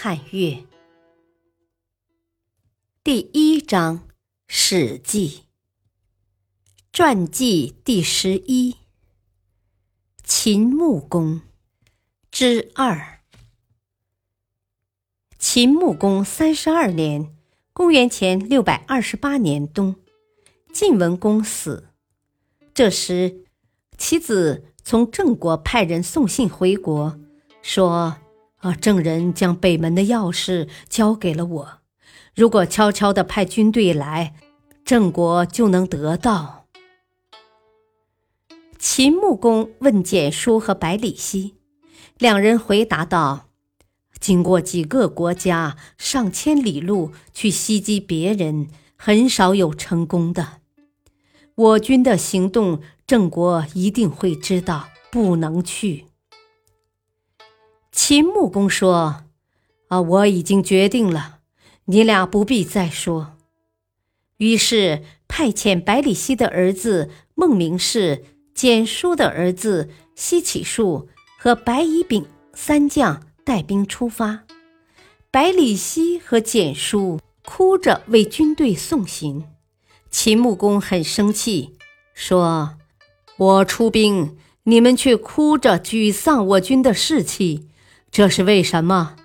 汉乐第一章《史记》传记第十一秦穆公之二。秦穆公三十二年（公元前六百二十八年冬），晋文公死。这时，其子从郑国派人送信回国，说。啊！郑人将北门的钥匙交给了我，如果悄悄地派军队来，郑国就能得到。秦穆公问简叔和百里奚，两人回答道：“经过几个国家，上千里路去袭击别人，很少有成功的。我军的行动，郑国一定会知道，不能去。”秦穆公说：“啊，我已经决定了，你俩不必再说。”于是派遣百里奚的儿子孟明视、简叔的儿子西乞术和白乙丙三将带兵出发。百里奚和简叔哭着为军队送行。秦穆公很生气，说：“我出兵，你们却哭着沮丧我军的士气。”这是为什么？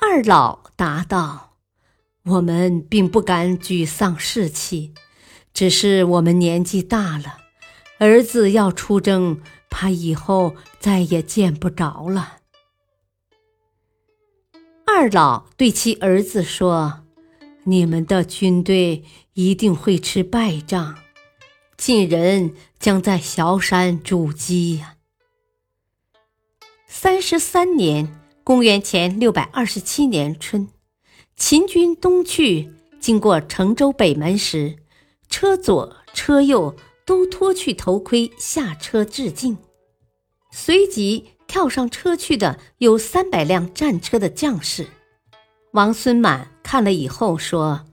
二老答道：“我们并不敢沮丧士气，只是我们年纪大了，儿子要出征，怕以后再也见不着了。”二老对其儿子说：“你们的军队一定会吃败仗，晋人将在崤山筑基呀。”三十三年，公元前六百二十七年春，秦军东去，经过成州北门时，车左车右都脱去头盔下车致敬。随即跳上车去的有三百辆战车的将士。王孙满看了以后说：“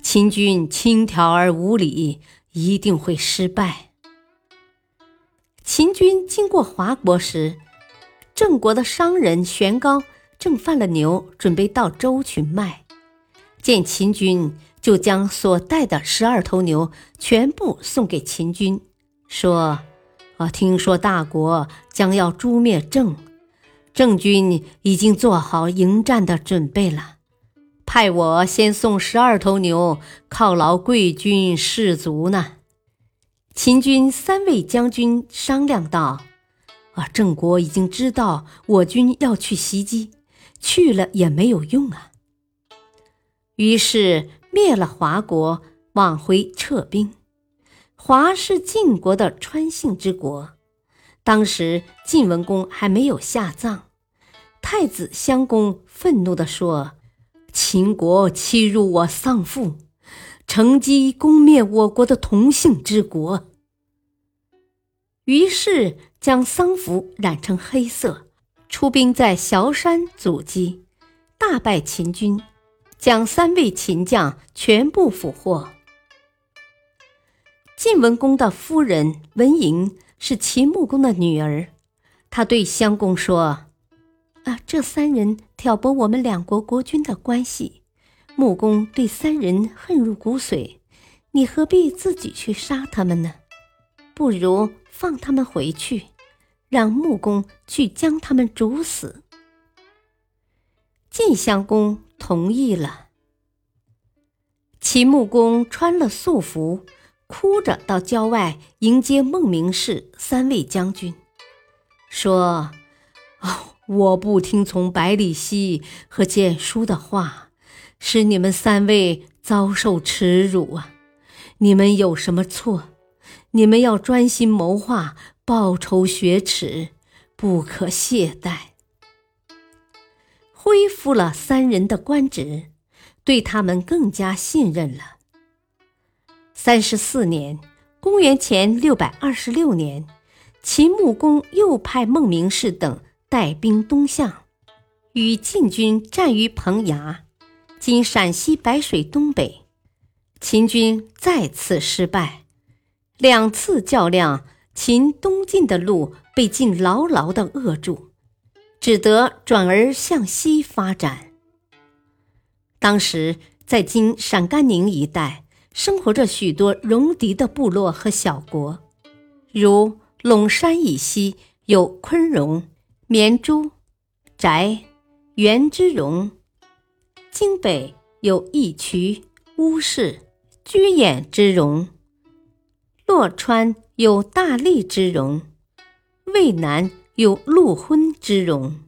秦军轻佻而无礼，一定会失败。”秦军经过华国时。郑国的商人玄高正犯了牛，准备到周去卖。见秦军，就将所带的十二头牛全部送给秦军，说：“啊，听说大国将要诛灭郑，郑军已经做好迎战的准备了，派我先送十二头牛犒劳贵军士卒呢。”秦军三位将军商量道。啊！郑国已经知道我军要去袭击，去了也没有用啊。于是灭了华国，往回撤兵。华是晋国的川姓之国，当时晋文公还没有下葬。太子襄公愤怒地说：“秦国欺辱我丧父，乘机攻灭我国的同姓之国。”于是。将丧服染成黑色，出兵在崤山阻击，大败秦军，将三位秦将全部俘获。晋文公的夫人文嬴是秦穆公的女儿，她对襄公说：“啊，这三人挑拨我们两国国君的关系，穆公对三人恨入骨髓，你何必自己去杀他们呢？不如放他们回去。”让穆公去将他们煮死。晋襄公同意了。秦穆公穿了素服，哭着到郊外迎接孟明氏三位将军，说：“哦，我不听从百里奚和简叔的话，使你们三位遭受耻辱啊！你们有什么错？你们要专心谋划。”报仇雪耻，不可懈怠。恢复了三人的官职，对他们更加信任了。三十四年，公元前六百二十六年，秦穆公又派孟明视等带兵东向，与晋军战于彭衙（今陕西白水东北）。秦军再次失败，两次较量，秦东进的路被晋牢牢地扼住，只得转而向西发展。当时，在今陕甘宁一带。生活着许多戎狄的部落和小国，如陇山以西有昆戎、绵诸、翟、元之戎；京北有义渠、乌氏、居衍之戎；洛川有大利之戎；渭南有陆昏之戎。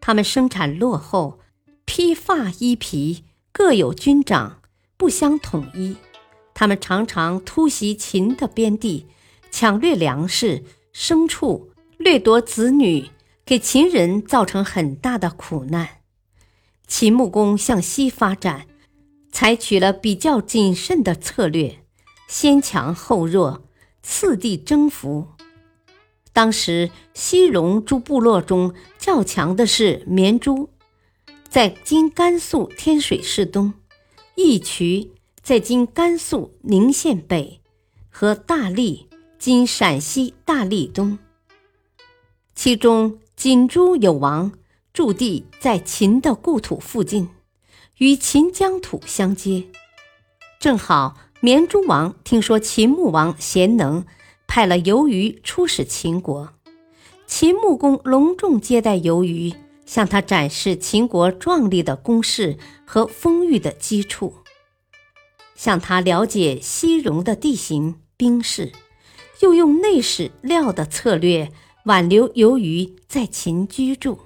他们生产落后，披发衣皮，各有军长，不相统一。他们常常突袭秦的边地，抢掠粮食、牲畜，掠夺子女，给秦人造成很大的苦难。秦穆公向西发展，采取了比较谨慎的策略，先强后弱，次第征服。当时西戎诸部落中较强的是绵诸，在今甘肃天水市东，义渠。在今甘肃宁县北和大荔（今陕西大荔东），其中锦诸有王驻地在秦的故土附近，与秦疆土相接。正好绵诸王听说秦穆王贤能，派了游鱼出使秦国。秦穆公隆重接待游鱼，向他展示秦国壮丽的宫室和丰裕的基础。向他了解西戎的地形兵势，又用内史料的策略挽留由于在秦居住，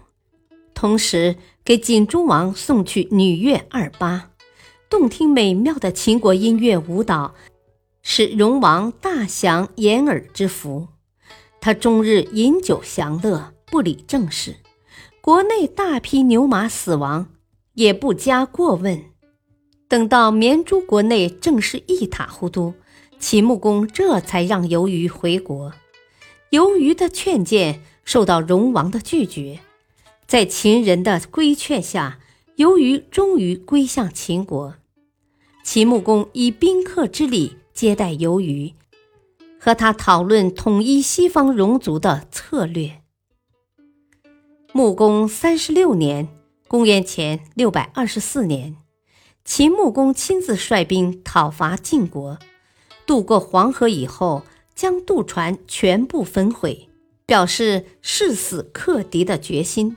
同时给景诸王送去女乐二八，动听美妙的秦国音乐舞蹈，使戎王大享掩耳之福。他终日饮酒享乐，不理政事，国内大批牛马死亡，也不加过问。等到绵诸国内正式一塌糊涂，秦穆公这才让游于回国。游于的劝谏受到戎王的拒绝，在秦人的规劝下，游于终于归向秦国。秦穆公以宾客之礼接待游鱼，和他讨论统一西方戎族的策略。穆公三十六年（公元前六百二十四年）。秦穆公亲自率兵讨伐晋国，渡过黄河以后，将渡船全部焚毁，表示誓死克敌的决心。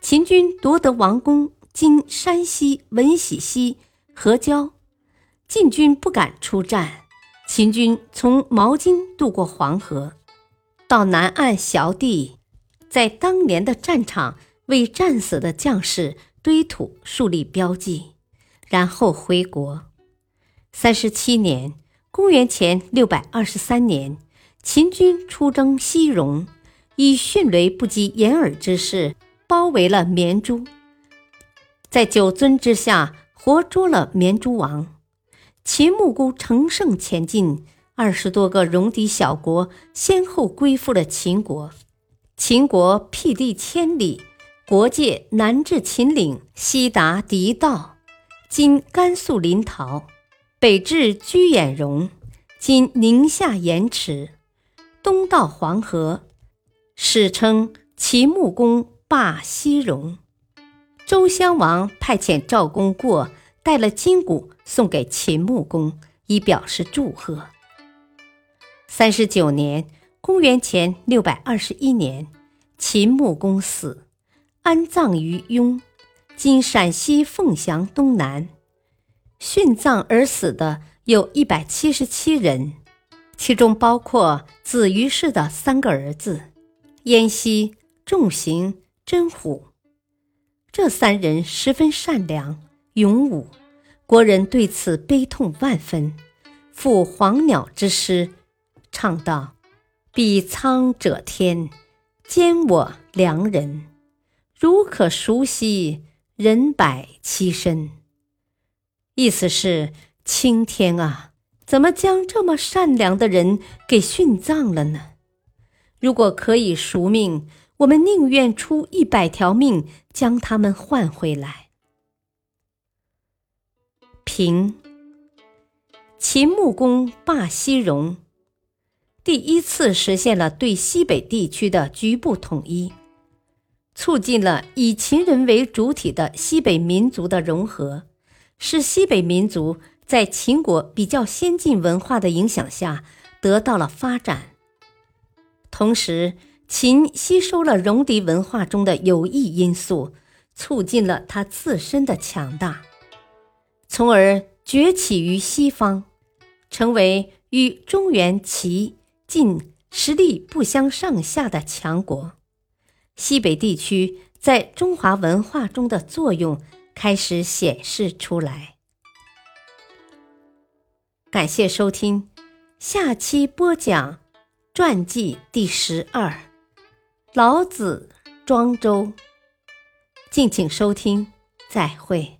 秦军夺得王宫（今山西闻喜西、河郊），晋军不敢出战。秦军从毛巾渡过黄河，到南岸小地，在当年的战场为战死的将士堆土树立标记。然后回国。三十七年（公元前六百二十三年），秦军出征西戎，以迅雷不及掩耳之势包围了绵诸，在九尊之下活捉了绵诸王。秦穆公乘胜前进，二十多个戎狄小国先后归附了秦国。秦国辟地千里，国界南至秦岭，西达狄道。今甘肃临洮，北至居衍戎，今宁夏盐池，东到黄河，史称秦穆公霸西戎。周襄王派遣赵公过，带了金鼓送给秦穆公，以表示祝贺。三十九年（公元前六百二十一年），秦穆公死，安葬于雍。今陕西凤翔东南，殉葬而死的有一百七十七人，其中包括子于氏的三个儿子：燕西、仲行、真虎。这三人十分善良、勇武，国人对此悲痛万分。赋黄鸟之诗，唱道：“彼苍者天，兼我良人。”如可熟悉，人百其身。意思是，青天啊，怎么将这么善良的人给殉葬了呢？如果可以赎命，我们宁愿出一百条命将他们换回来。平，秦穆公霸西戎，第一次实现了对西北地区的局部统一，促进了以秦人为主体的西北民族的融合，使西北民族在秦国比较先进文化的影响下得到了发展。同时，秦吸收了戎狄文化中的有益因素，促进了它自身的强大，从而崛起于西方，成为与中原、齐、晋实力不相上下的强国。西北地区在中华文化中的作用开始显示出来。感谢收听，下期播讲传记第十二。老子庄周，敬请收听，再会。